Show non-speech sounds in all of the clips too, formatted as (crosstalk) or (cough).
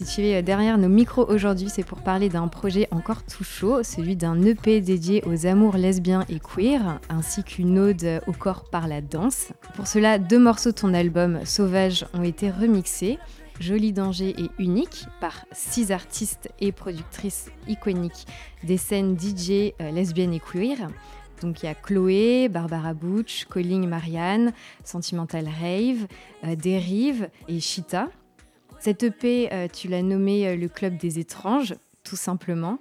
si tu es derrière nos micros aujourd'hui, c'est pour parler d'un projet encore tout chaud, celui d'un EP dédié aux amours lesbiens et queer, ainsi qu'une ode au corps par la danse. Pour cela, deux morceaux de ton album Sauvage ont été remixés. Joli Danger et Unique par six artistes et productrices iconiques des scènes DJ euh, lesbiennes et queer. Donc il y a Chloé, Barbara Butch, Colling Marianne, Sentimental Rave, euh, Dérive et Chita. Cette EP, euh, tu l'as nommé euh, le Club des étranges, tout simplement.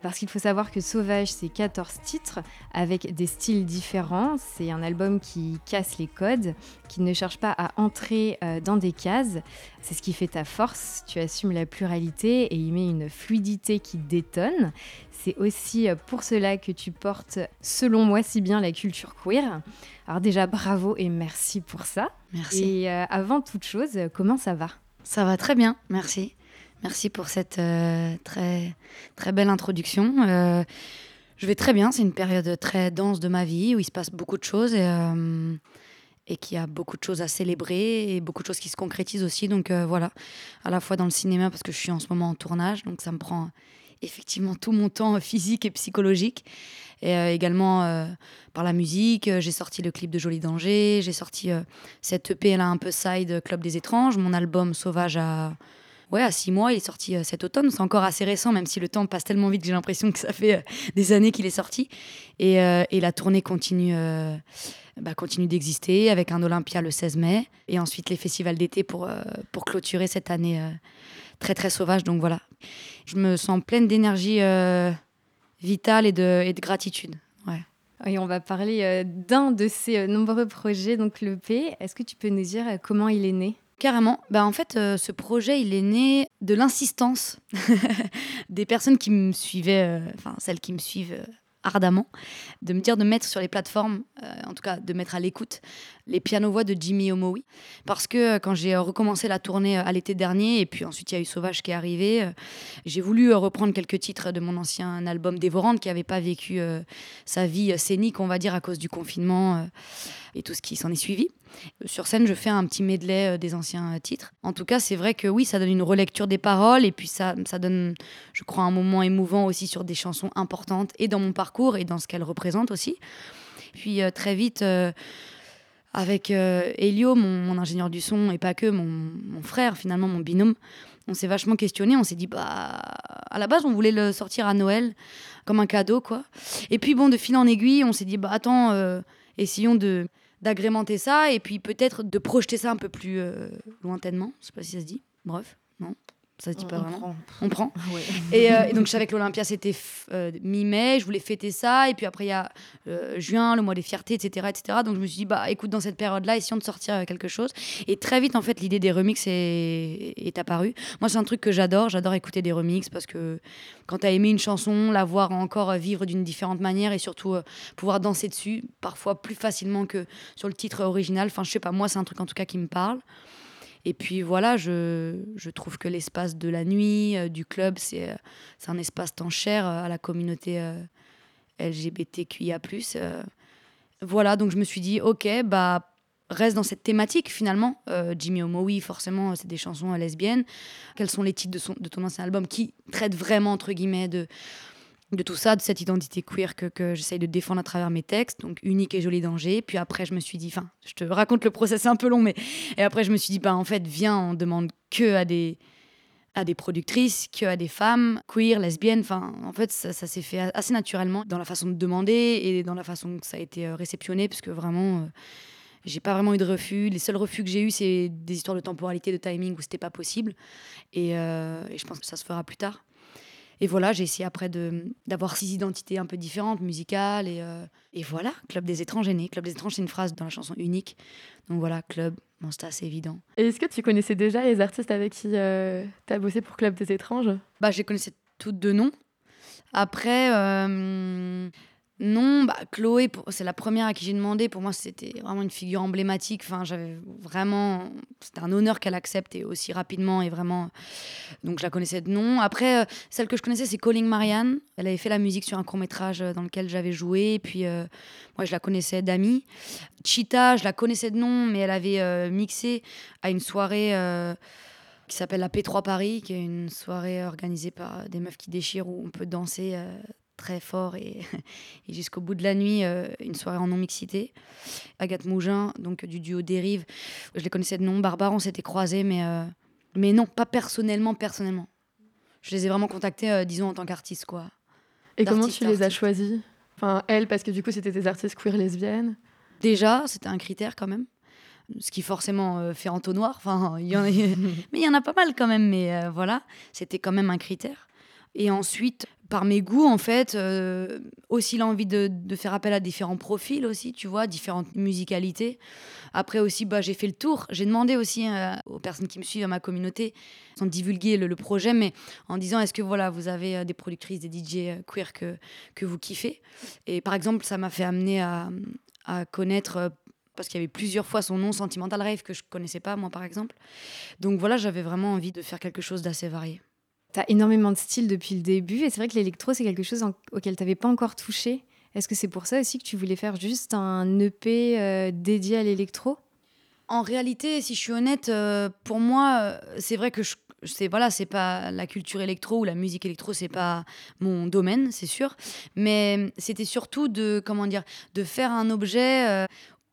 Parce qu'il faut savoir que Sauvage, c'est 14 titres avec des styles différents. C'est un album qui casse les codes, qui ne cherche pas à entrer euh, dans des cases. C'est ce qui fait ta force. Tu assumes la pluralité et y mets une fluidité qui détonne. C'est aussi pour cela que tu portes, selon moi, si bien la culture queer. Alors déjà, bravo et merci pour ça. Merci. Et avant toute chose, comment ça va? Ça va très bien, merci. Merci pour cette euh, très, très belle introduction. Euh, je vais très bien, c'est une période très dense de ma vie où il se passe beaucoup de choses et, euh, et qu'il y a beaucoup de choses à célébrer et beaucoup de choses qui se concrétisent aussi. Donc voilà, à la fois dans le cinéma parce que je suis en ce moment en tournage, donc ça me prend effectivement tout mon temps physique et psychologique. Et également par la musique, j'ai sorti le clip de Joli Danger, j'ai sorti cette EP là un peu side Club des étranges, mon album Sauvage à ouais, à six mois, il est sorti cet automne. C'est encore assez récent, même si le temps passe tellement vite que j'ai l'impression que ça fait des années qu'il est sorti. Et, et, la tournée continue, bah, continue d'exister avec un Olympia le 16 mai et ensuite les festivals d'été pour, pour clôturer cette année très très sauvage. Donc voilà, je me sens pleine d'énergie vitale et de, et de gratitude. Ouais. Et on va parler euh, d'un de ces euh, nombreux projets, donc le P. Est-ce que tu peux nous dire euh, comment il est né? Carrément. Ben, en fait, ce projet, il est né de l'insistance (laughs) des personnes qui me suivaient, enfin celles qui me suivent ardemment, de me dire de mettre sur les plateformes, en tout cas de mettre à l'écoute, les pianos-voix de Jimmy Omowi. Parce que euh, quand j'ai euh, recommencé la tournée euh, à l'été dernier, et puis ensuite il y a eu Sauvage qui est arrivé, j'ai voulu reprendre quelques titres de mon ancien album Dévorante qui n'avait pas vécu sa vie scénique, on va dire, à cause du confinement et tout ce qui s'en est suivi. Sur scène, je fais un petit medley des anciens titres. En tout cas, c'est vrai que oui, ça donne une relecture des paroles et puis ça, ça donne, je crois, un moment émouvant aussi sur des chansons importantes et dans mon parcours et dans ce qu'elles représentent aussi. Puis très vite, avec euh, Elio, mon, ingénieur du son, et pas que, mon, frère, finalement, mon binôme, on s'est vachement questionné. On s'est dit, bah, à la base, on voulait le sortir à Noël comme un cadeau, quoi. Et puis, bon, de fil en aiguille, on s'est dit, bah, attends, euh, essayons de d'agrémenter ça et puis peut-être de projeter ça un peu plus euh, lointainement. Je sais pas si ça se dit. Bref, non ça se dit pas vraiment. On prend. (laughs) Euh, et, donc, je savais que l'Olympia, c'était euh, mi-mai, je voulais fêter ça. Et puis après, il y a euh, juin, le mois des fiertés, etc., etc. Donc, je me suis dit, bah écoute, dans cette période-là, essayons de sortir quelque chose. Et très vite, en fait, l'idée des remixes est, est apparue. Moi, c'est un truc que j'adore. J'adore écouter des remixes parce que quand tu as aimé une chanson, la voir encore vivre d'une différente manière et surtout pouvoir danser dessus, parfois plus facilement que sur le titre original. Enfin, je sais pas, moi, c'est un truc en tout cas qui me parle. Et puis voilà, je, je trouve que l'espace de la nuit, euh, du club, c'est euh, c'est un espace tant cher euh, à la communauté LGBTQIA. voilà, donc je me suis dit, ok, bah reste dans cette thématique finalement. Jimmy Omo, oui, forcément, c'est des chansons lesbiennes. Quels sont les titres de, son, de ton ancien album qui traitent vraiment, entre guillemets, de, de tout ça, de cette identité queer que, que j'essaye de défendre à travers mes textes, donc unique et joli danger. Puis après, je me suis dit, enfin, je te raconte le process un peu long, mais et après, je me suis dit, bah en fait, viens, on demande que à des à des productrices, que à des femmes queer, lesbiennes. Enfin, en fait, ça, s'est fait assez naturellement dans la façon de demander et dans la façon que ça a été euh, réceptionné, parce que vraiment. Euh, j'ai pas vraiment eu de refus. Les seuls refus que j'ai eus, c'est des histoires de temporalité, de timing où c'était pas possible. Et, euh, et je pense que ça se fera plus tard. Et voilà, j'ai essayé après d'avoir six identités un peu différentes, musicales. Et, euh, et voilà, Club des étranges est né. Club des étranges, c'est une phrase dans la chanson unique. Donc voilà, Club, bon, c'est assez évident. Et est-ce que tu connaissais déjà les artistes avec qui euh, tu as bossé pour Club des étranges? Bah, Je les connaissais toutes de nom. Après, non, bah, Chloé, c'est la première à qui j'ai demandé. Pour moi, c'était vraiment une figure emblématique. Enfin, j'avais vraiment. C'était un honneur qu'elle accepte aussi rapidement et vraiment. Donc, je la connaissais de nom. Après, euh, celle que je connaissais, c'est Calling Marianne. Elle avait fait la musique sur un court-métrage euh, dans lequel j'avais joué. Et puis, euh, moi, je la connaissais d'amis. Cheetah, je la connaissais de nom, mais elle avait mixé à une soirée qui s'appelle la P3 Paris, qui est une soirée organisée par des meufs qui déchirent où on peut danser très fort (laughs) et, jusqu'au bout de la nuit, euh, une soirée en non-mixité. Agathe Mougin, donc du duo Dérive, je les connaissais de nom. Barbare, on s'était croisés, mais, euh, mais non, pas personnellement, personnellement. Je les ai vraiment contactés, euh, disons, en tant qu'artiste, quoi. Et comment tu les as choisis? Enfin, elle, parce que du coup, c'était des artistes queer lesbiennes. Déjà, c'était un critère quand même. Ce qui forcément fait entonnoir. Enfin, y en a... (laughs) mais il y en a pas mal quand même. Mais voilà, c'était quand même un critère. Et ensuite, par mes goûts, en fait, euh, aussi l'envie de, faire appel à différents profils aussi, tu vois, différentes musicalités. Après aussi, bah, j'ai fait le tour. J'ai demandé aussi euh, aux personnes qui me suivent, à ma communauté, sans divulguer le, projet, mais en disant est-ce que voilà, vous avez euh, des productrices, des DJ queer que, que vous kiffez? Et par exemple, ça m'a fait amener à, à connaître parce qu'il y avait plusieurs fois son nom, Sentimental Rave, que je connaissais pas, moi, par exemple. Donc voilà, j'avais vraiment envie de faire quelque chose d'assez varié. Tu énormément de styles depuis le début et c'est vrai que l'électro, c'est quelque chose auquel tu n'avais pas encore touché. Est-ce que c'est pour ça aussi que tu voulais faire juste un EP euh, dédié à l'électro? En réalité, si je suis honnête, euh, pour moi, euh, c'est vrai que je, c'est voilà, c'est pas la culture électro ou la musique électro, c'est pas mon domaine, c'est sûr. Mais c'était surtout de comment dire, de faire un objet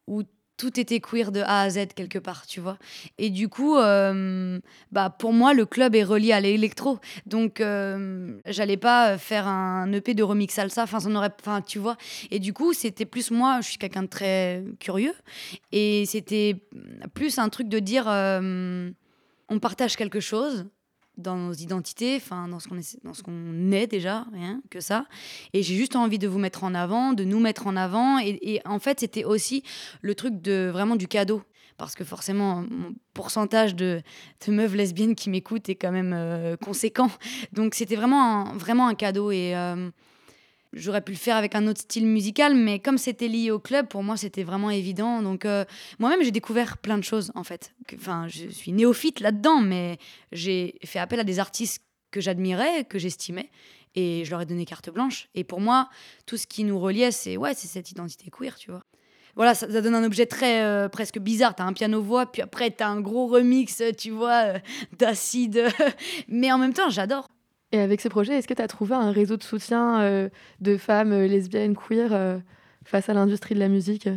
où tout était queer de A à Z quelque part, tu vois. Et du coup, euh, bah pour moi, le club est relié à l'électro. Donc, euh, j'allais pas faire un EP de remix salsa. Enfin, ça aurait, enfin, tu vois. Et du coup, c'était plus moi. Je suis quelqu'un de très curieux, et c'était plus un truc de dire, euh, on partage quelque chose dans nos identités, enfin dans ce qu'on est, dans ce qu'on est déjà, rien que ça. Et j'ai juste envie de vous mettre en avant, de nous mettre en avant. Et, en fait, c'était aussi le truc de vraiment du cadeau, parce que forcément, mon pourcentage de, meufs lesbiennes qui m'écoutent est quand même euh, conséquent. Donc c'était vraiment un, vraiment un cadeau et euh, J'aurais pu le faire avec un autre style musical, mais comme c'était lié au club, pour moi, c'était vraiment évident. Donc, euh, moi-même, j'ai découvert plein de choses, en fait. Enfin, je suis néophyte là-dedans, mais j'ai fait appel à des artistes que j'admirais, que j'estimais, et je leur ai donné carte blanche. Et pour moi, tout ce qui nous reliait, c'est ouais, c'est cette identité queer, tu vois. Voilà, ça, donne un objet très euh, presque bizarre. T'as un piano-voix, puis après, t'as un gros remix, tu vois, euh, d'acide. (laughs) mais en même temps, j'adore. Et avec ce projet, est-ce que tu as trouvé un réseau de soutien euh, de femmes euh, lesbiennes, queer euh, face à l'industrie de la musique?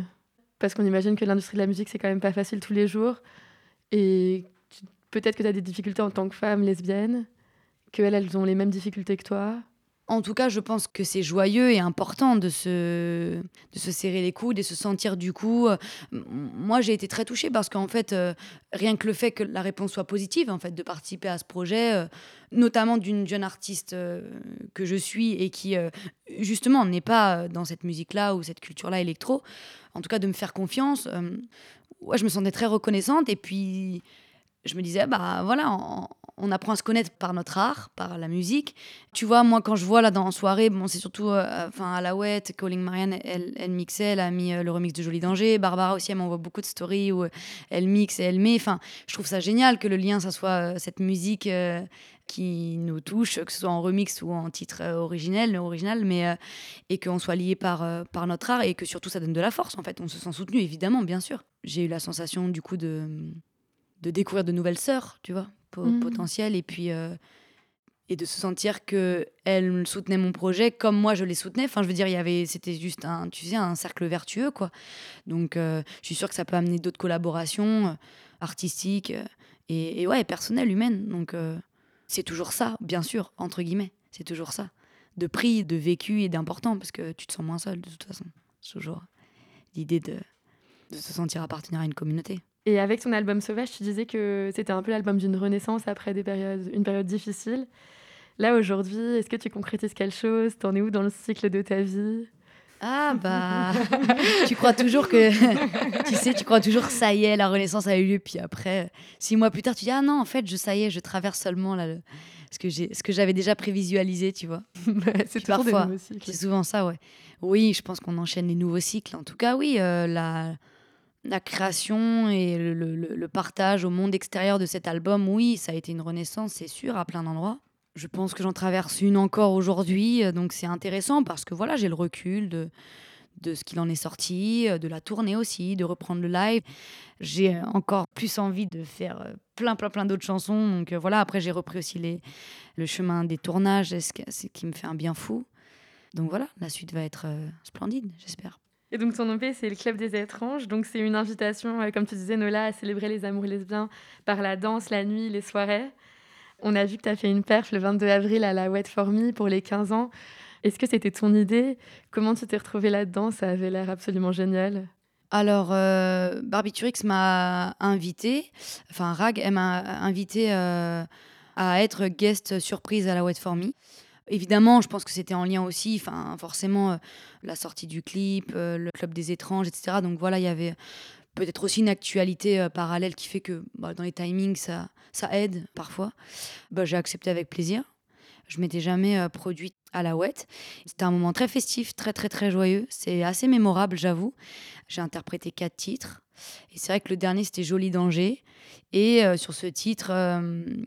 Parce qu'on imagine que l'industrie de la musique, c'est quand même pas facile tous les jours. Et peut-être que tu as des difficultés en tant que femme lesbienne, qu'elles, elles ont les mêmes difficultés que toi. En tout cas, je pense que c'est joyeux et important de se, de se serrer les coudes et se sentir du coup. Euh, moi, j'ai été très touchée parce qu'en fait, euh, rien que le fait que la réponse soit positive, en fait, de participer à ce projet, euh, notamment d'une jeune artiste que je suis et qui, justement, n'est pas dans cette musique-là ou cette culture-là électro, en tout cas, de me faire confiance. je me sentais très reconnaissante et puis je me disais, bah voilà, on, apprend à se connaître par notre art, par la musique. Tu vois, moi, quand je vois là dans soirée, bon, c'est surtout euh, enfin à ouais Calling Marianne, elle, elle mixait, elle a mis euh, le remix de Joli Danger. Barbara aussi, elle m'envoie beaucoup de stories où euh, elle mixe et elle met. Enfin, je trouve ça génial que le lien, ça soit cette musique qui nous touche, que ce soit en remix ou en titre originel, original, mais et qu'on soit lié par, par notre art et que surtout ça donne de la force en fait. On se sent soutenu évidemment, bien sûr. J'ai eu la sensation du coup de de découvrir de nouvelles sœurs, tu vois, mhm. potentielles, et puis euh, et de se sentir que elle soutenait mon projet comme moi je les soutenais. Enfin, je veux dire, il y avait, c'était juste un, tu sais, un cercle vertueux, quoi. Donc, euh, je suis sûre que ça peut amener d'autres collaborations euh, artistiques et, et, ouais, personnelles, humaines. Donc, c'est toujours ça, bien sûr, entre guillemets, c'est toujours ça, de prix, de vécu et d'important, parce que tu te sens moins seul de toute façon. Toujours l'idée de, de se sentir appartenir à une communauté. Et avec ton album Sauvage, tu disais que c'était un peu l'album d'une renaissance après des périodes, une période difficile. Là, aujourd'hui, est-ce que tu concrétises quelque chose? T'en es où dans le cycle de ta vie? Ah bah, (laughs) tu crois toujours que, (laughs) tu sais, tu crois toujours ça y est, la Renaissance a eu lieu, puis après, six mois plus tard, tu dis ah non, en fait, je ça y est, je traverse seulement là, ce que j'ai, ce que j'avais déjà prévisualisé, tu vois. (laughs) c'est parfois, c'est souvent ça, ouais. Oui, je pense qu'on enchaîne les nouveaux cycles. En tout cas, oui, euh, la la création et le, le, partage au monde extérieur de cet album, oui, ça a été une renaissance, c'est sûr, à plein d'endroits. Je pense que j'en traverse une encore aujourd'hui, euh, donc c'est intéressant parce que voilà, j'ai le recul de, de ce qu'il en est sorti, euh, de la tournée aussi, de reprendre le live. J'ai encore plus envie de faire euh, plein, plein, plein d'autres chansons. Donc voilà, après j'ai repris aussi les, le chemin des tournages, ce qui me fait un bien fou. Donc voilà, la suite va être splendide, j'espère. Et donc ton EP, c'est le Club des étranges. Donc c'est une invitation, comme tu disais Nola, à célébrer les amours lesbiens par la danse, la nuit, les soirées. On a vu que tu as fait une perf le 22 avril à la Wet For Me pour les 15 ans. Est-ce que c'était ton idée? Comment tu t'es retrouvée là-dedans? Ça avait l'air absolument génial. Alors, euh, Barbiturix m'a invité, enfin Rag, elle m'a invité euh, à être guest surprise à la Wet For Me. Évidemment, je pense que c'était en lien aussi, enfin forcément, euh, la sortie du clip, euh, le club des étranges, etc. Donc voilà, il y avait peut-être aussi une actualité euh, parallèle qui fait que bah, dans les timings, ça, ça aide parfois. Bah, j'ai accepté avec plaisir. Je m'étais jamais produite à la ouette. C'était un moment très festif, très très très joyeux. C'est assez mémorable, j'avoue. J'ai interprété quatre titres. Et c'est vrai que le dernier, c'était Joli Danger. Et euh, sur ce titre,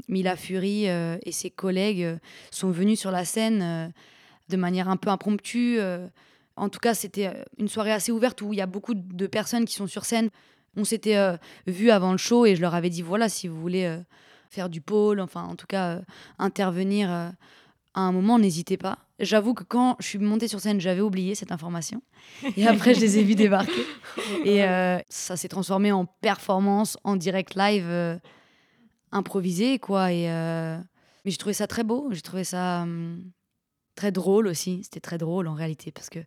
Mila Fury et ses collègues sont venus sur la scène de manière un peu impromptue en tout cas, c'était euh, une soirée assez ouverte où il y a beaucoup de personnes qui sont sur scène. On s'était euh, vu avant le show et je leur avais dit voilà, si vous voulez euh, faire du pôle, enfin en tout cas intervenir à un moment, n'hésitez pas. J'avoue que quand je suis montée sur scène, j'avais oublié cette information. Et après, je les ai vus débarquer. (laughs) Et ça s'est transformé en performance, en direct live, improvisé, quoi. Et, mais j'ai trouvé ça très beau. J'ai trouvé ça. Hum, Très drôle aussi, c'était très drôle en réalité, parce que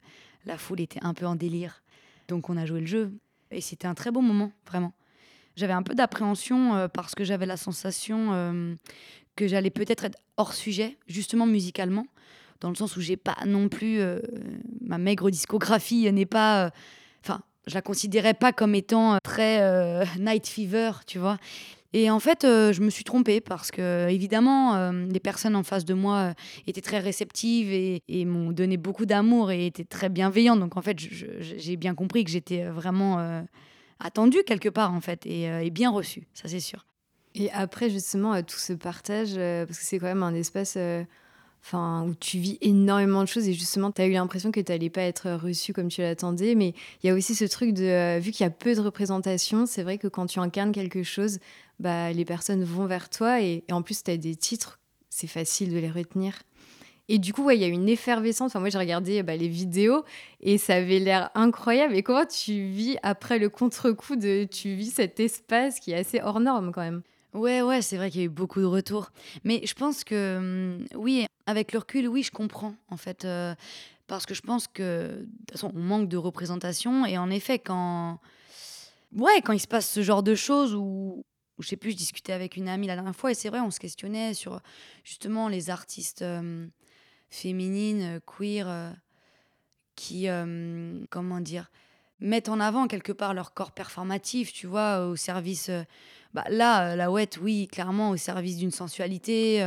la foule était un peu en délire. Donc on a joué le jeu. Et c'était un très beau moment, vraiment. J'avais un peu d'appréhension euh, parce que j'avais la sensation euh, que j'allais peut-être être hors sujet, justement musicalement, dans le sens où j'ai pas non plus. Euh, ma maigre discographie n'est pas. Enfin, je la considérais pas comme étant très (laughs) night fever, tu vois. Et en fait, euh, je me suis trompée parce que, évidemment, euh, les personnes en face de moi euh, étaient très réceptives et, m'ont donné beaucoup d'amour et étaient très bienveillantes. Donc, en fait, j'ai bien compris que j'étais vraiment attendue quelque part, en fait, et, bien reçue, ça c'est sûr. Et après, justement, tout ce partage, parce que c'est quand même un espace enfin, où tu vis énormément de choses et justement, tu as eu l'impression que tu n'allais pas être reçu comme tu l'attendais. Mais il y a aussi ce truc de, vu qu'il y a peu de représentation, c'est vrai que quand tu incarnes quelque chose, bah, les personnes vont vers toi et, en plus, tu as des titres, c'est facile de les retenir. Et du coup, il y a une effervescence. Enfin, moi, j'ai regardé bah, les vidéos et ça avait l'air incroyable. Et comment tu vis après le contre-coup de. Tu vis cet espace qui est assez hors norme quand même? Ouais, ouais, c'est vrai qu'il y a eu beaucoup de retours. Mais je pense que, hum, oui, avec le recul, oui, je comprends, en fait. Euh, parce que je pense que, de toute façon, on manque de représentation. Et en effet, quand. Ouais, quand il se passe ce genre de choses où, je sais plus, je discutais avec une amie la dernière fois et c'est vrai, on se questionnait sur justement les artistes euh, féminines, euh, queer, euh, qui, comment dire, mettent en avant quelque part leur corps performatif, tu vois, au service. Bah, là, la ouette, oui, clairement, au service d'une sensualité,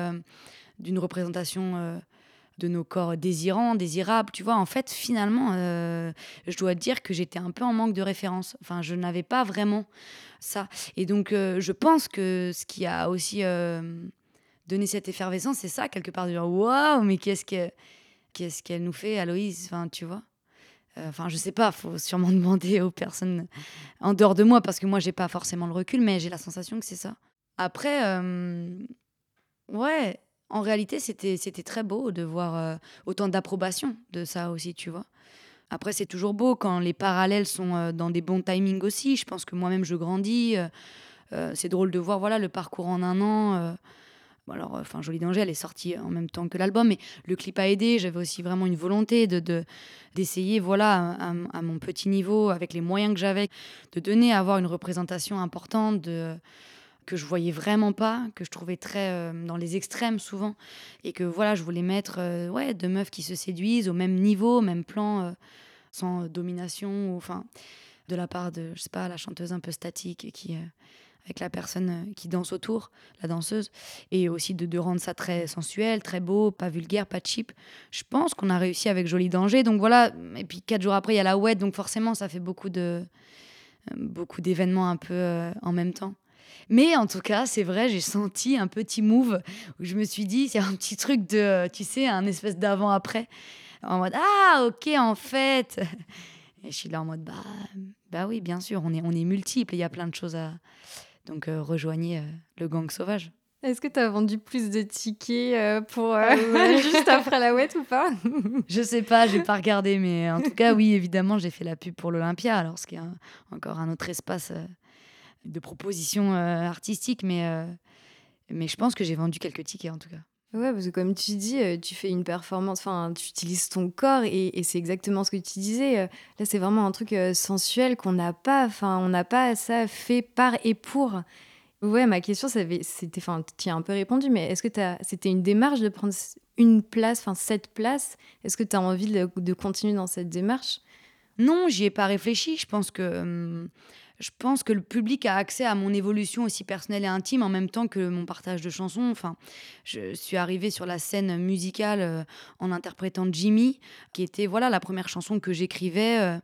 d'une représentation de nos corps désirants, désirables, tu vois. En fait, finalement, euh, je dois dire que j'étais un peu en manque de référence. Enfin, je n'avais pas vraiment ça. Et donc, euh, je pense que ce qui a aussi euh, donné cette effervescence, c'est ça, quelque part, de dire waouh, mais qu'est-ce que qu'est-ce qu'elle nous fait, Aloïse? Enfin, tu vois. Enfin, je sais pas, faut sûrement (laughs) demander aux personnes en dehors de moi, parce que moi, j'ai pas forcément le recul, mais j'ai la sensation que c'est ça. Après, ouais, en réalité, c'était très beau de voir euh, autant d'approbation de ça aussi, tu vois. Après, c'est toujours beau quand les parallèles sont euh, dans des bons timings aussi. Je pense que moi-même, je grandis. Euh, c'est drôle de voir voilà, le parcours en un an. Alors, enfin, Jolie Danger, elle est sortie en même temps que l'album, mais le clip a aidé. J'avais aussi vraiment une volonté de d'essayer, voilà, à, mon petit niveau, avec les moyens que j'avais, de donner à avoir une représentation importante que je voyais vraiment pas, que je trouvais très euh, dans les extrêmes souvent, et que voilà, je voulais mettre euh, ouais, deux meufs qui se séduisent au même niveau, au même plan, euh, sans domination, enfin, de la part de, je sais pas, la chanteuse un peu statique qui. Avec la personne qui danse autour, la danseuse, et aussi de, rendre ça très sensuel, très beau, pas vulgaire, pas cheap. Je pense qu'on a réussi avec Joli Danger. Donc voilà, et puis quatre jours après, il y a la wet, donc forcément, ça fait beaucoup de beaucoup d'événements un peu en même temps. Mais en tout cas, c'est vrai, j'ai senti un petit move où je me suis dit, c'est un petit truc de, tu sais, un espèce d'avant-après. En mode, ah, ok, en fait. Et je suis là en mode, bah, bah oui, bien sûr, on est, on est multiples, il y a plein de choses à. Donc, euh, rejoignez euh, le gang sauvage. Est-ce que tu as vendu plus de tickets euh, pour ah (laughs) juste après la wet ou pas? (laughs) Je sais pas, j'ai pas regardé, mais en tout cas, oui, (laughs) évidemment, j'ai fait la pub pour l'Olympia, alors ce qui est encore un autre espace de propositions euh, artistiques, mais, mais je pense que j'ai vendu quelques tickets en tout cas. Ouais, parce que comme tu dis, euh, tu fais une performance, enfin, tu utilises ton corps et, c'est exactement ce que tu disais. Là, c'est vraiment un truc sensuel qu'on n'a pas, enfin, on n'a pas ça fait par et pour. Ouais, ma question, c'était, enfin, tu as un peu répondu, mais est-ce que c'était une démarche de prendre une place, enfin, cette place? Est-ce que tu as envie de, de, continuer dans cette démarche? Non, j'y ai pas réfléchi. Je pense que. Je pense que le public a accès à mon évolution aussi personnelle et intime en même temps que mon partage de chansons. Enfin, je suis arrivée sur la scène musicale euh, en interprétant Jimmy, qui était voilà la première chanson que j'écrivais. Euh,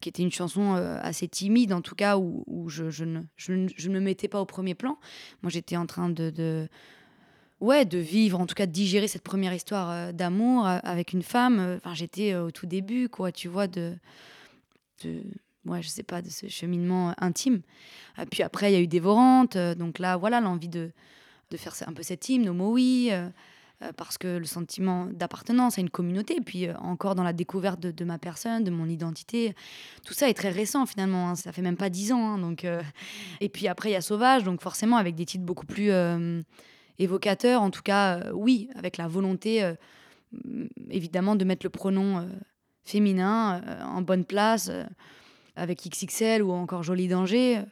qui était une chanson euh, assez timide, en tout cas, où, je, ne, me mettais pas au premier plan. Moi, j'étais en train de, de, ouais, de vivre, en tout cas, de digérer cette première histoire d'amour avec une femme. Enfin, j'étais au tout début, quoi, tu vois, de, de ouais, je sais pas, de ce cheminement euh, intime. Euh, puis après, il y a eu Dévorante. Euh, donc là, voilà, l'envie de, de faire un peu cette hymne, au mot oui, parce que le sentiment d'appartenance à une communauté, puis encore dans la découverte de, ma personne, de mon identité, tout ça est très récent finalement. Hein, ça fait même pas dix ans. Hein, donc, et puis après, il y a Sauvage, donc forcément avec des titres beaucoup plus évocateurs. En tout cas, oui, avec la volonté, évidemment, de mettre le pronom féminin en bonne place avec XXL ou encore Joli Danger.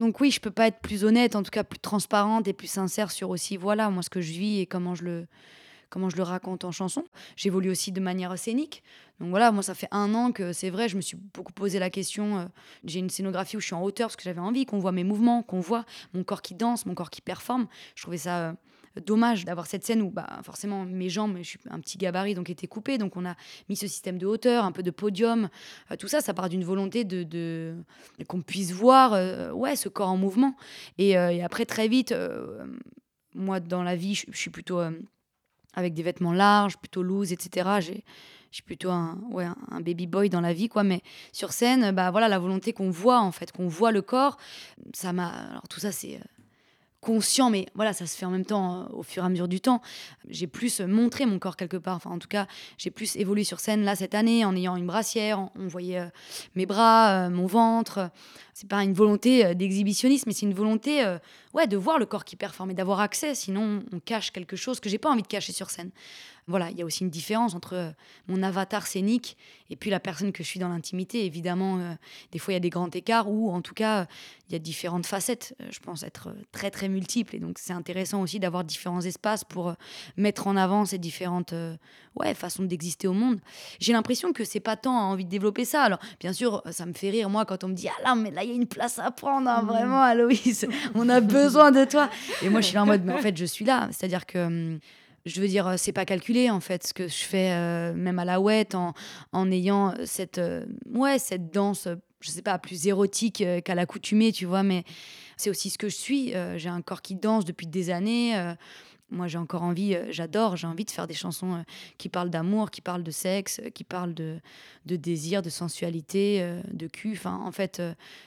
Donc oui, je peux pas être plus honnête, en tout cas plus transparente et plus sincère sur aussi voilà moi ce que je vis et comment je le comment je le raconte en chanson. J'évolue aussi de manière scénique. Donc voilà, moi ça fait un an que c'est vrai, je me suis beaucoup posé la question. Euh, j'ai une scénographie où je suis en hauteur parce que j'avais envie qu'on voit mes mouvements, qu'on voit mon corps qui danse, mon corps qui performe. Je trouvais ça euh, dommage d'avoir cette scène où bah, forcément mes jambes, je suis un petit gabarit, donc étaient coupées. Donc on a mis ce système de hauteur, un peu de podium. Euh, tout ça, ça part d'une volonté de, qu'on puisse voir euh, ouais, ce corps en mouvement. Et, euh, après, très vite, moi, dans la vie, je, suis plutôt avec des vêtements larges, plutôt loose, etc. J'ai je suis plutôt un, ouais, un baby boy dans la vie, quoi. Mais sur scène, bah voilà, la volonté qu'on voit, en fait, qu'on voit le corps, ça m'a. Alors tout ça, c'est conscient, mais voilà, ça se fait en même temps euh, au fur et à mesure du temps. J'ai plus montré mon corps quelque part. Enfin, en tout cas, j'ai plus évolué sur scène là cette année en ayant une brassière. On, voyait euh, mes bras, euh, mon ventre. C'est pas une volonté d'exhibitionnisme, mais c'est une volonté, ouais, de voir le corps qui performe et d'avoir accès. Sinon, on cache quelque chose que j'ai pas envie de cacher sur scène voilà, il y a aussi une différence entre euh, mon avatar scénique et puis la personne que je suis dans l'intimité. Évidemment, euh, des fois, il y a des grands écarts ou en tout cas, il y a différentes facettes. Euh, je pense être très, très multiple. Et donc, c'est intéressant aussi d'avoir différents espaces pour mettre en avant ces différentes ouais, façons d'exister au monde. J'ai l'impression que c'est pas tant envie de développer ça. Alors, bien sûr, ça me fait rire, moi, quand on me dit Ah là, mais là, il y a une place à prendre, hein, mmh. vraiment, Aloïs, on a besoin de toi. Et moi, je suis là en mode Mais en fait, je suis là. C'est-à-dire que hum, je veux dire, euh, c'est pas calculé en fait ce que je fais, euh, même à la ouette, en, en ayant cette, euh, ouais, cette danse, je sais pas, plus érotique qu'à l'accoutumée, tu vois, mais c'est aussi ce que je suis. j'ai un corps qui danse depuis des années moi j'ai encore envie, euh, j'adore, j'ai envie de faire des chansons euh, qui parlent d'amour, qui parlent de sexe, euh, qui parlent de, de désir, de sensualité, de cul. Enfin, en fait,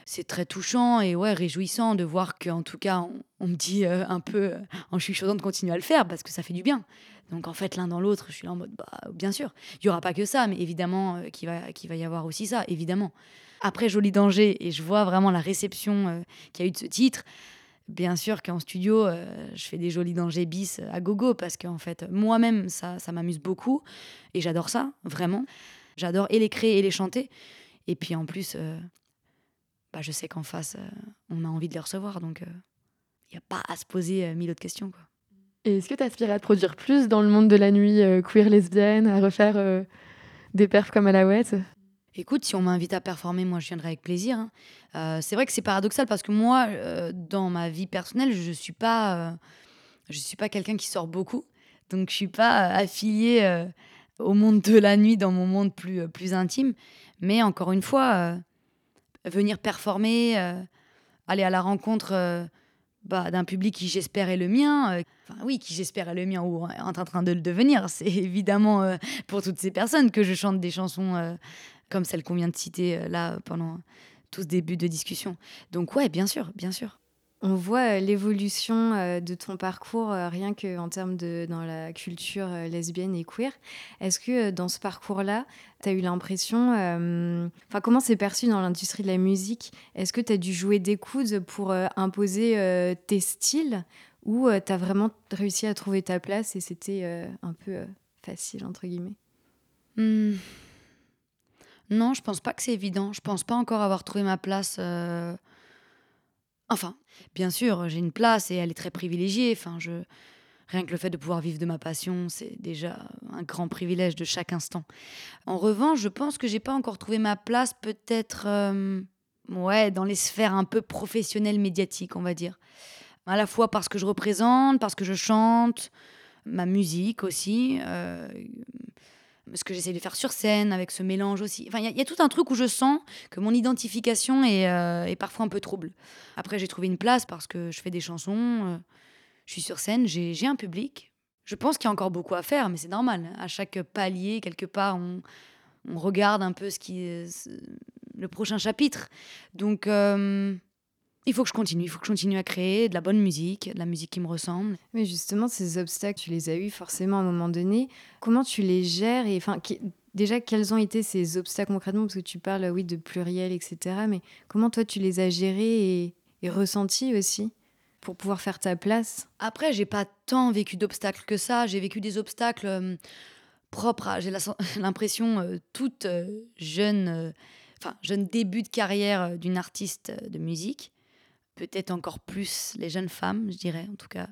c'est très touchant et ouais, réjouissant de voir qu'en tout cas, on, me dit un peu en chuchotant de continuer à le faire parce que ça fait du bien. Donc en fait, l'un dans l'autre, je suis là en mode, bah, bien sûr, il y aura pas que ça, mais évidemment qu'il va, qu'il va y avoir aussi ça, évidemment. Après Joli Danger, et je vois vraiment la réception qu'il y a eu de ce titre, Bien sûr qu'en studio, euh, je fais des jolis dangers bis à gogo parce qu'en fait, moi-même, ça, ça m'amuse beaucoup et j'adore ça, vraiment. J'adore et les créer et les chanter. Et puis en plus, euh, bah, je sais qu'en face, euh, on a envie de les recevoir. Donc, il n'y a pas à se poser mille autres questions. Quoi. Et est-ce que tu aspires à te produire plus dans le monde de la nuit queer lesbienne, à refaire des perfs comme à la ouette Écoute, si on m'invite à performer, moi je viendrai avec plaisir. hein. Euh, c'est vrai que c'est paradoxal parce que moi, euh, dans ma vie personnelle, je suis pas, euh, suis pas quelqu'un qui sort beaucoup, donc je suis pas affiliée au monde de la nuit dans mon monde plus plus intime. Mais encore une fois, venir performer, aller à la rencontre bah, d'un public qui j'espère est le mien. Enfin oui, qui j'espère est le mien ou est en train de le devenir. C'est (laughs) évidemment pour toutes ces personnes que je chante des chansons comme celle qu'on vient de citer euh, là pendant tout ce début de discussion. Donc ouais, bien sûr, bien sûr. On voit euh, l'évolution euh, de ton parcours rien que en termes de dans la culture lesbienne et queer. Est-ce que dans ce parcours-là, tu as eu l'impression euh, enfin comment c'est perçu dans l'industrie de la musique? Est-ce que tu as dû jouer des coudes pour euh, imposer euh, tes styles? Ou tu as vraiment réussi à trouver ta place et c'était un peu facile entre guillemets? Hmm. Non, je pense pas que c'est évident. Je pense pas encore avoir trouvé ma place. euh, Enfin, bien sûr, j'ai une place et elle est très privilégiée. Enfin. Rien que le fait de pouvoir vivre de ma passion, c'est déjà un grand privilège de chaque instant. En revanche, je pense que j'ai pas encore trouvé ma place, peut-être, euh, ouais, dans les sphères un peu professionnelles médiatiques, on va dire. À la fois parce que je représente, parce que je chante, ma musique aussi. euh, ce que j'essaie de faire sur scène avec ce mélange aussi. Enfin, il y a- tout un truc où je sens que mon identification est, euh, est parfois un peu trouble. Après, j'ai trouvé une place parce que je fais des chansons, euh, je suis sur scène, j'ai un public. Je pense qu'il y a encore beaucoup à faire, mais c'est normal. À chaque palier, quelque part, on, regarde un peu ce qui le prochain chapitre. Donc, euh, il faut que je continue. Il faut que je continue à créer de la bonne musique, de la musique qui me ressemble. Mais justement, ces obstacles, tu les as eus forcément à un moment donné. Comment tu les gères et enfin, qui- déjà, quels ont été ces obstacles concrètement? Parce que tu parles, oui, de pluriel, etc. Mais comment toi, tu les as gérés et, et ressentis aussi pour pouvoir faire ta place? Après, j'ai pas tant vécu d'obstacles que ça. J'ai vécu des obstacles euh, propres à, j'ai (laughs) l'impression, euh, toute euh, jeune, enfin, jeune début de carrière d'une artiste de musique. Peut-être encore plus les jeunes femmes, je dirais, en tout cas.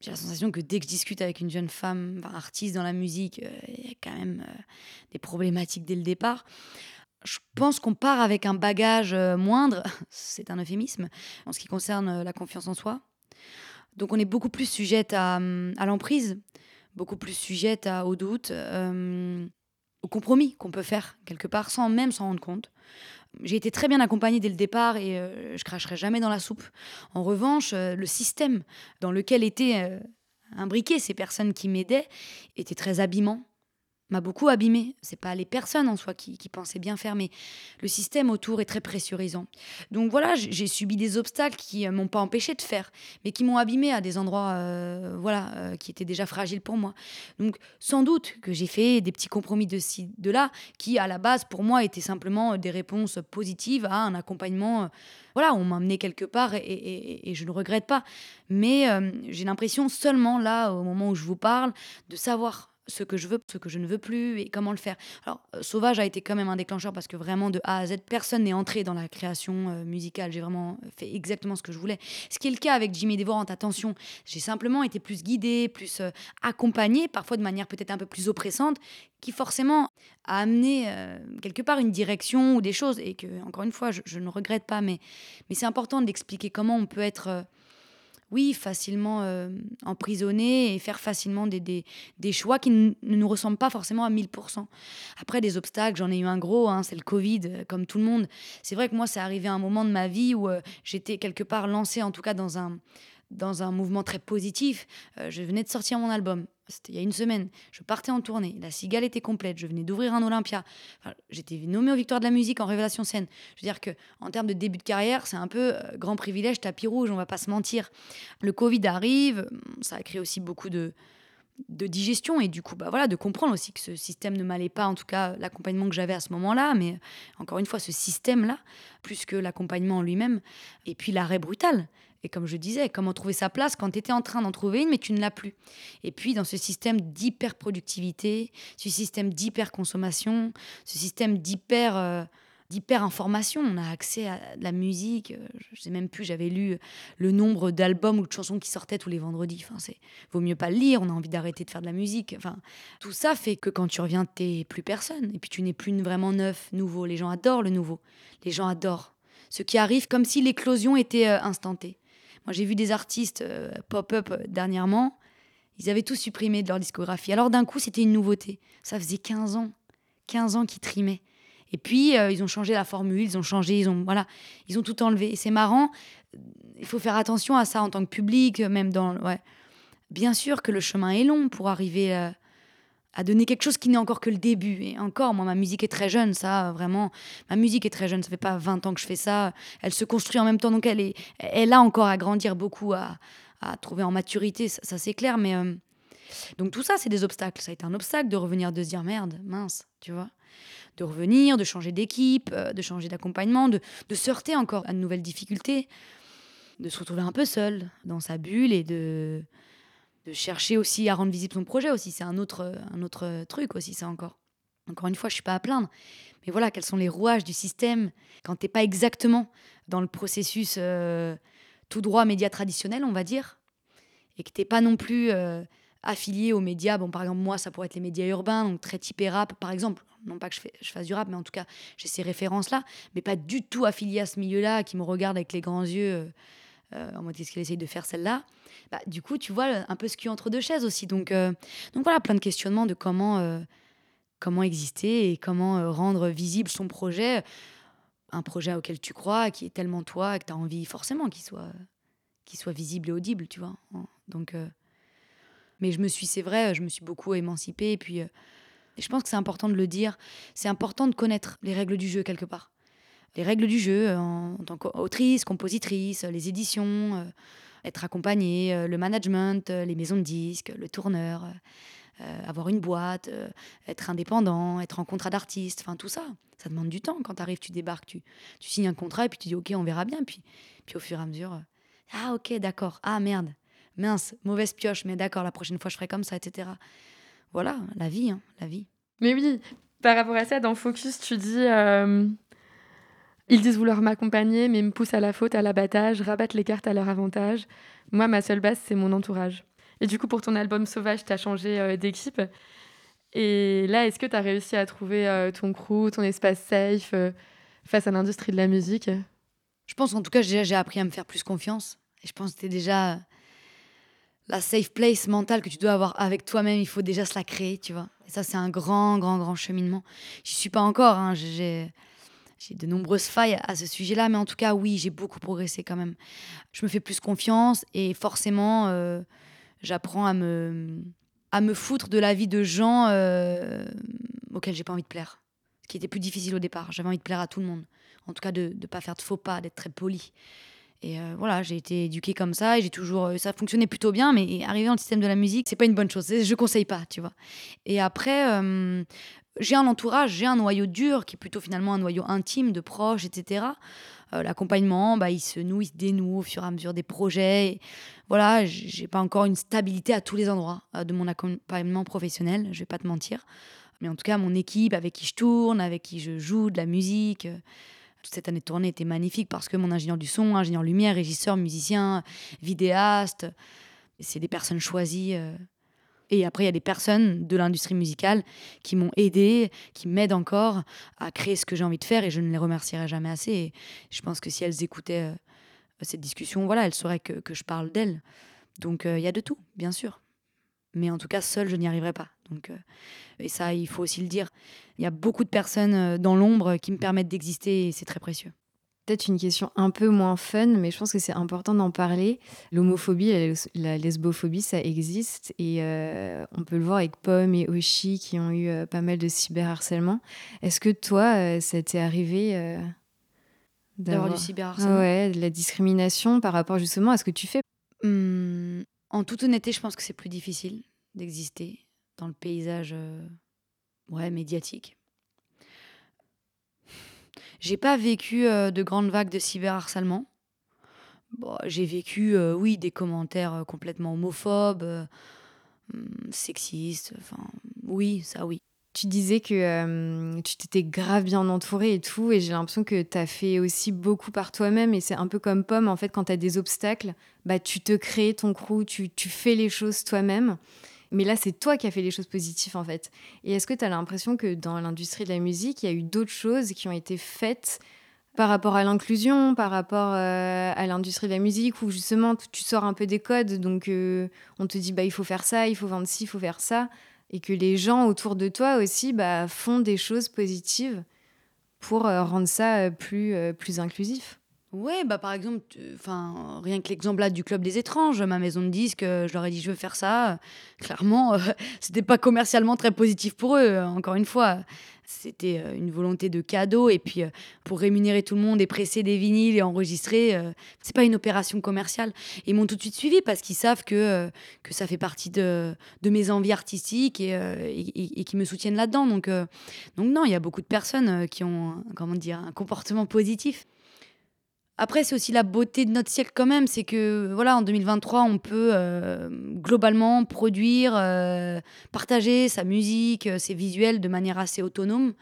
J'ai la sensation que dès que je discute avec une jeune femme, artiste dans la musique, euh, il y a quand même euh, des problématiques dès le départ. Je pense qu'on part avec un bagage euh, moindre, (laughs) c'est un euphémisme, en ce qui concerne la confiance en soi. Donc on est beaucoup plus sujette à, hum, à l'emprise, beaucoup plus sujette à, au doute, euh, au compromis qu'on peut faire quelque part sans même s'en rendre compte. J'ai été très bien accompagnée dès le départ et euh, je cracherai jamais dans la soupe. En revanche, euh, le système dans lequel étaient euh, imbriquées ces personnes qui m'aidaient était très abîmant, m'a beaucoup abîmé. C'est pas les personnes en soi qui, pensaient bien faire, mais le système autour est très pressurisant. Donc voilà, j'ai subi des obstacles qui euh, m'ont pas empêché de faire, mais qui m'ont abîmé à des endroits, euh, voilà, euh, qui étaient déjà fragiles pour moi. Donc sans doute que j'ai fait des petits compromis de ci, de là, qui à la base pour moi étaient simplement des réponses positives à un accompagnement. euh, voilà, on m'a amené quelque part et, et- je ne regrette pas. Mais j'ai l'impression seulement là, au moment où je vous parle, de savoir ce que je veux, ce que je ne veux plus et comment le faire. Alors, euh, Sauvage a été quand même un déclencheur parce que vraiment, de A à Z, personne n'est entré dans la création euh, musicale. J'ai vraiment fait exactement ce que je voulais. Ce qui est le cas avec Jimmy Dévorante, attention, j'ai simplement été plus guidée, plus euh, accompagnée, parfois de manière peut-être un peu plus oppressante, qui forcément a amené quelque part une direction ou des choses. Et que, encore une fois, je, je ne regrette pas, mais, mais c'est important d'expliquer comment on peut être. Oui, facilement euh, emprisonné et faire facilement des, des, des choix qui ne nous ressemblent pas forcément à 1000%. Après, des obstacles, j'en ai eu un gros, hein, c'est le Covid, euh, comme tout le monde. C'est vrai que moi, c'est arrivé à un moment de ma vie où euh, j'étais quelque part lancée, en tout cas dans un, dans un mouvement très positif. Euh, je venais de sortir mon album, c'était il y a une semaine. Je partais en tournée, la cigale était complète, je venais d'ouvrir un Olympia. J'étais nommée aux Victoires de la musique en révélation scène. Je veux dire que en termes de début de carrière, c'est un peu euh, grand privilège, tapis rouge, on va pas se mentir. Le Covid arrive, ça a créé aussi beaucoup de, de digestion et du coup, bah voilà, de comprendre aussi que ce système ne m'allait pas, en tout cas l'accompagnement que j'avais à ce moment-là, mais encore une fois, ce système-là, plus que l'accompagnement en lui-même, et puis l'arrêt brutal. Et comme je disais, comment trouver sa place quand tu étais en train d'en trouver une, mais tu ne l'as plus? Et puis dans ce système d'hyper-productivité, ce système d'hyper-consommation, ce système d'hyper... euh, d'hyper-information. On a accès à de la musique. euh, Je sais même plus, j'avais lu le nombre d'albums ou de chansons qui sortaient tous les vendredis. Enfin, c'est vaut mieux pas le lire. On a envie d'arrêter de faire de la musique. Enfin, tout ça fait que quand tu reviens, t'es plus personne. Et puis tu n'es plus vraiment neuf, nouveau. Les gens adorent le nouveau. Les gens adorent ce qui arrive comme si l'éclosion était euh, instantée. J'ai vu des artistes euh, pop-up euh, dernièrement. Ils avaient tout supprimé de leur discographie. Alors d'un coup, c'était une nouveauté. Ça faisait 15 ans. 15 ans qu'ils trimaient. Et puis, euh, ils ont changé la formule, ils ont changé, ils ont, voilà, ils ont tout enlevé. Et c'est marrant, il faut faire attention à ça en tant que public, même dans... Ouais. Bien sûr que le chemin est long pour arriver à donner quelque chose qui n'est encore que le début. Et encore, moi, ma musique est très jeune, ça, vraiment. Ma musique est très jeune, ça fait pas 20 ans que je fais ça. Elle se construit en même temps, donc elle, est, elle a encore à grandir beaucoup, à, à trouver en maturité, ça, c'est clair. Mais euh, donc tout ça, c'est des obstacles. Ça a été un obstacle de revenir, de se dire merde, mince, tu vois. De revenir, de changer d'équipe, euh, de changer d'accompagnement, de, de se heurter encore à de nouvelles difficultés, de se retrouver un peu seul dans sa bulle et de, de chercher aussi à rendre visible son projet aussi. C'est un autre, un autre truc aussi, ça encore. Encore une fois, je suis pas à plaindre. Mais voilà, quels sont les rouages du système quand t'es pas exactement dans le processus euh, tout droit média traditionnel, on va dire, et que t'es pas non plus euh, affilié aux médias. Bon, par exemple, moi, ça pourrait être les médias urbains, donc très typé rap, par exemple. Non pas que je fasse du rap, mais en tout cas, j'ai ces références-là, mais pas du tout affilié à ce milieu-là, qui me regarde avec les grands yeux, euh, euh, en mode qu'est-ce qu'elle essaye de faire celle-là? Bah, du coup, tu vois, un peu ce qui entre deux chaises aussi. Donc, euh, donc voilà, plein de questionnements de comment, euh, comment exister et comment rendre visible son projet, un projet auquel tu crois, qui est tellement toi, que tu as envie forcément qu'il soit, qu'il soit visible et audible, tu vois. Donc, mais je me suis, c'est vrai, je me suis beaucoup émancipée. Et puis, je pense que c'est important de le dire. C'est important de connaître les règles du jeu quelque part. Les règles du jeu euh, en, tant qu'autrice, compositrice, les éditions, euh, être accompagnée, euh, le management, les maisons de disques, le tourneur, avoir une boîte, être indépendant, être en contrat d'artiste, enfin tout ça. Ça demande du temps. Quand tu arrives, tu débarques, tu, tu signes un contrat et puis tu dis ok, on verra bien. Puis, puis au fur et à mesure, ah ok, d'accord, ah merde, mince, mauvaise pioche, mais d'accord, la prochaine fois je ferai comme ça, etc. Voilà, la vie, hein, la vie. Mais oui, par rapport à ça, dans Focus, tu dis Ils disent vouloir m'accompagner, mais me poussent à la faute, à l'abattage, rabattent les cartes à leur avantage. Moi, ma seule base, c'est mon entourage. Et du coup, pour ton album Sauvage, tu as changé euh, d'équipe. Et là, est-ce que tu as réussi à trouver euh, ton crew, ton espace safe euh, face à l'industrie de la musique? Je pense en tout cas, j'ai appris à me faire plus confiance. Et je pense que c'était déjà la safe place mentale que tu dois avoir avec toi-même. Il faut déjà se la créer, tu vois. Et ça, c'est un grand, grand, grand cheminement. J'y suis pas encore. hein. J'ai de nombreuses failles à ce sujet-là, mais en tout cas, oui, j'ai beaucoup progressé quand même. Je me fais plus confiance et forcément, euh, j'apprends à me, à me foutre de la vie de gens euh, auxquels j'ai pas envie de plaire. Ce qui était plus difficile au départ. J'avais envie de plaire à tout le monde. En tout cas, de ne pas faire de faux pas, d'être très poli. Et euh, voilà, j'ai été éduquée comme ça et j'ai toujours. euh, ça fonctionnait plutôt bien, mais arriver dans le système de la musique, c'est pas une bonne chose. Je conseille pas, tu vois. Et après, j'ai un entourage, j'ai un noyau dur qui est plutôt finalement un noyau intime de proches, etc. Euh, L'accompagnement, bah, il se noue, il se dénoue au fur et à mesure des projets. Et voilà, j'ai pas encore une stabilité à tous les endroits euh, de mon accompagnement professionnel, je vais pas te mentir. Mais en tout cas, mon équipe avec qui je tourne, avec qui je joue de la musique. euh, toute cette année de tournée était magnifique parce que mon ingénieur du son, ingénieur lumière, régisseur, musicien, vidéaste, c'est des personnes choisies. Et après, il y a des personnes de l'industrie musicale qui m'ont aidé, qui m'aident encore à créer ce que j'ai envie de faire et je ne les remercierai jamais assez. Je pense que si elles écoutaient euh, cette discussion, voilà, elles sauraient que, je parle d'elles. Donc euh, il y a de tout, bien sûr. Mais en tout cas, seule, je n'y arriverai pas. Donc, euh, et ça, il faut aussi le dire. Il y a beaucoup de personnes dans l'ombre qui me permettent d'exister et c'est très précieux. Peut-être une question un peu moins fun, mais je pense que c'est important d'en parler. L'homophobie, la, les- la lesbophobie, ça existe et euh, on peut le voir avec Pomme et Oshi qui ont eu euh, pas mal de cyberharcèlement. Est-ce que toi, euh, ça t'est arrivé euh, D'avoir du cyberharcèlement? Ouais, de la discrimination par rapport justement à ce que tu fais? Hum, en toute honnêteté, je pense que c'est plus difficile d'exister dans le paysage ouais, médiatique. J'ai pas vécu euh, de grandes vagues de cyberharcèlement. Bon, j'ai vécu, euh, oui, des commentaires euh, complètement homophobes, hum, sexistes, enfin, oui, ça oui. Tu disais que tu t'étais grave bien entourée et tout, et j'ai l'impression que tu as fait aussi beaucoup par toi-même, et c'est un peu comme Pomme, en fait, quand tu as des obstacles, bah, tu te crées ton crew, tu, tu fais les choses toi-même. Mais là, c'est toi qui as fait les choses positives, en fait. Et est-ce que tu as l'impression que dans l'industrie de la musique, il y a eu d'autres choses qui ont été faites par rapport à l'inclusion, par rapport euh, à l'industrie de la musique, où justement tu sors un peu des codes, donc euh, on te dit bah il faut faire ça, il faut vendre ci, il faut faire ça, et que les gens autour de toi aussi bah, font des choses positives pour euh, rendre ça plus, plus inclusif? Ouais, bah par exemple, enfin rien que l'exemple là du club des étranges, ma maison de disques, je leur ai dit je veux faire ça. (laughs) Clairement, (laughs) c'était pas commercialement très positif pour eux. Encore une fois, c'était euh, une volonté de cadeau. Et puis, euh, pour rémunérer tout le monde et presser des vinyles et enregistrer, euh, c'est pas une opération commerciale. Ils m'ont tout de suite suivi parce qu'ils savent que, que ça fait partie de, de mes envies artistiques et, et, qui me soutiennent là-dedans. Donc, donc, non, il y a beaucoup de personnes qui ont comment dire, un comportement positif. Après, c'est aussi la beauté de notre siècle quand même, c'est que voilà, en 2023, on peut euh, globalement produire, euh, partager sa musique, euh, ses visuels de manière assez autonome,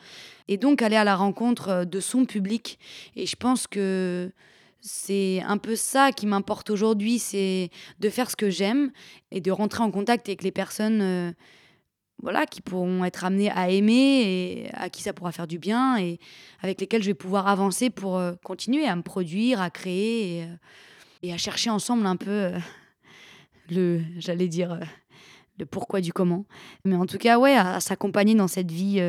et donc aller à la rencontre de son public. Et je pense que c'est un peu ça qui m'importe aujourd'hui, c'est de faire ce que j'aime et de rentrer en contact avec les personnes voilà, qui pourront être amenés à aimer et à qui ça pourra faire du bien et avec lesquels je vais pouvoir avancer pour euh, continuer à me produire, à créer et, euh, à chercher ensemble un peu euh, le, j'allais dire, le pourquoi du comment. Mais en tout cas, ouais, à, s'accompagner dans cette vie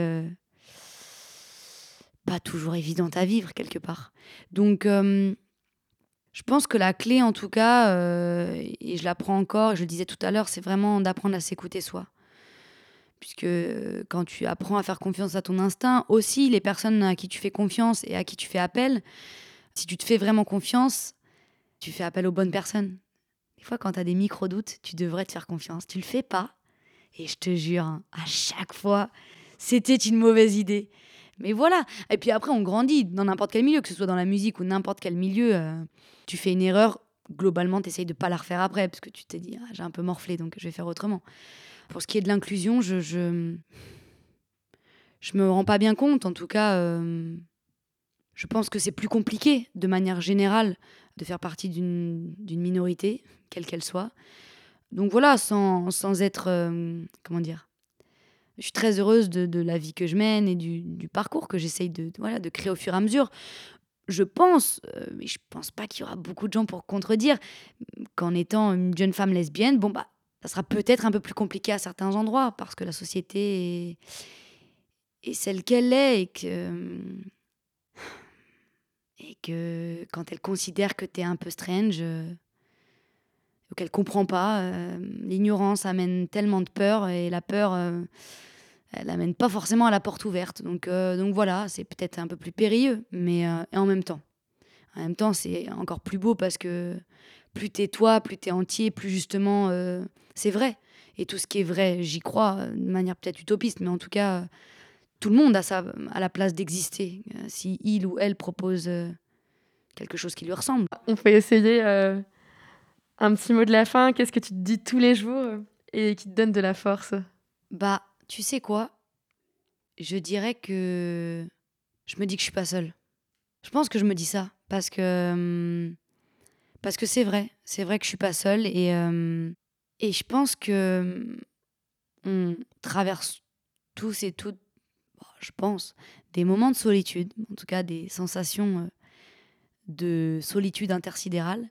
pas toujours évidente à vivre quelque part. Donc, je pense que la clé, en tout cas, et je l'apprends encore, je le disais tout à l'heure, c'est vraiment d'apprendre à s'écouter soi puisque euh, quand tu apprends à faire confiance à ton instinct, aussi les personnes à qui tu fais confiance et à qui tu fais appel, si tu te fais vraiment confiance, tu fais appel aux bonnes personnes. Des fois, quand tu as des micro-doutes, tu devrais te faire confiance. Tu le fais pas. Et je te jure, hein, à chaque fois, c'était une mauvaise idée. Mais voilà. Et puis après, on grandit dans n'importe quel milieu, que ce soit dans la musique ou n'importe quel milieu. Euh, tu fais une erreur, globalement, tu essayes de pas la refaire après, parce que tu t'es dit, ah, j'ai un peu morflé, donc je vais faire autrement. Pour ce qui est de l'inclusion, je, je, me rends pas bien compte. En tout cas, euh, je pense que c'est plus compliqué, de manière générale, de faire partie d'une minorité, quelle qu'elle soit. Donc voilà, sans, sans être. Euh, comment dire Je suis très heureuse de, de, la vie que je mène et du, du parcours que j'essaye de, voilà, de créer au fur et à mesure. Je pense, euh, mais je pense pas qu'il y aura beaucoup de gens pour contredire, qu'en étant une jeune femme lesbienne, bon, bah, ça sera peut-être un peu plus compliqué à certains endroits parce que la société est, celle qu'elle est et que, et que quand elle considère que tu es un peu strange ou qu'elle comprend pas, euh, l'ignorance amène tellement de peur et la peur, euh, elle amène pas forcément à la porte ouverte. Donc, euh, donc voilà, c'est peut-être un peu plus périlleux, mais et en même temps. En même temps, c'est encore plus beau parce que plus t'es toi, plus t'es entier, plus justement euh, c'est vrai. Et tout ce qui est vrai, j'y crois euh, de manière peut-être utopiste, mais en tout cas, tout le monde a, sa, à la place d'exister. Euh, si il ou elle propose quelque chose qui lui ressemble. On fait essayer un petit mot de la fin. Qu'est-ce que tu te dis tous les jours et qui te donne de la force? Bah, tu sais quoi? Je dirais que je me dis que je suis pas seule. Je pense que je me dis ça parce que. Hum, parce que c'est vrai, c'est vrai que je suis pas seule et, euh, et je pense que on traverse tous et toutes, je pense, des moments de solitude, en tout cas des sensations euh, de solitude intersidérale.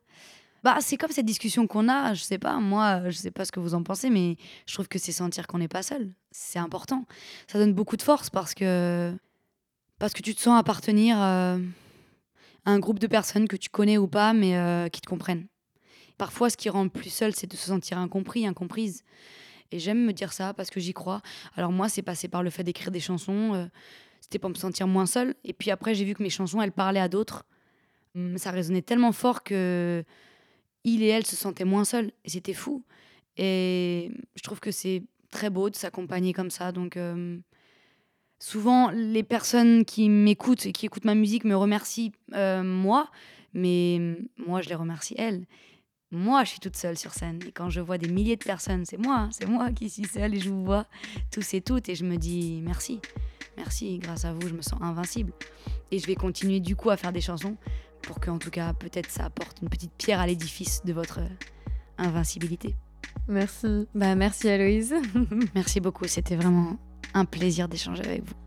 Bah, c'est comme cette discussion qu'on a, je sais pas, moi, je sais pas ce que vous en pensez, mais je trouve que c'est sentir qu'on n'est pas seul. C'est important. Ça donne beaucoup de force parce que, parce que tu te sens appartenir. Euh, un groupe de personnes que tu connais ou pas, mais euh, qui te comprennent. Parfois, ce qui rend plus seul, c'est de se sentir incompris, incomprise. Et j'aime me dire ça parce que j'y crois. Alors moi, c'est passé par le fait d'écrire des chansons. Euh, c'était pour me sentir moins seule. Et puis après, j'ai vu que mes chansons, elles parlaient à d'autres. Hum, ça résonnait tellement fort que il et elle se sentaient moins seuls. Et c'était fou. Et je trouve que c'est très beau de s'accompagner comme ça. Donc euh, souvent les personnes qui m'écoutent et qui écoutent ma musique me remercient euh, moi, mais moi je les remercie elles. moi, je suis toute seule sur scène. Et quand je vois des milliers de personnes, c'est moi, hein, c'est moi qui suis seule et je vous vois tous et toutes. Et je me dis merci, merci, grâce à vous, je me sens invincible. Et je vais continuer du coup à faire des chansons pour que, en tout cas, peut-être ça apporte une petite pierre à l'édifice de votre invincibilité. Merci. Bah, merci Aloïse. merci beaucoup, c'était vraiment un plaisir d'échanger avec vous.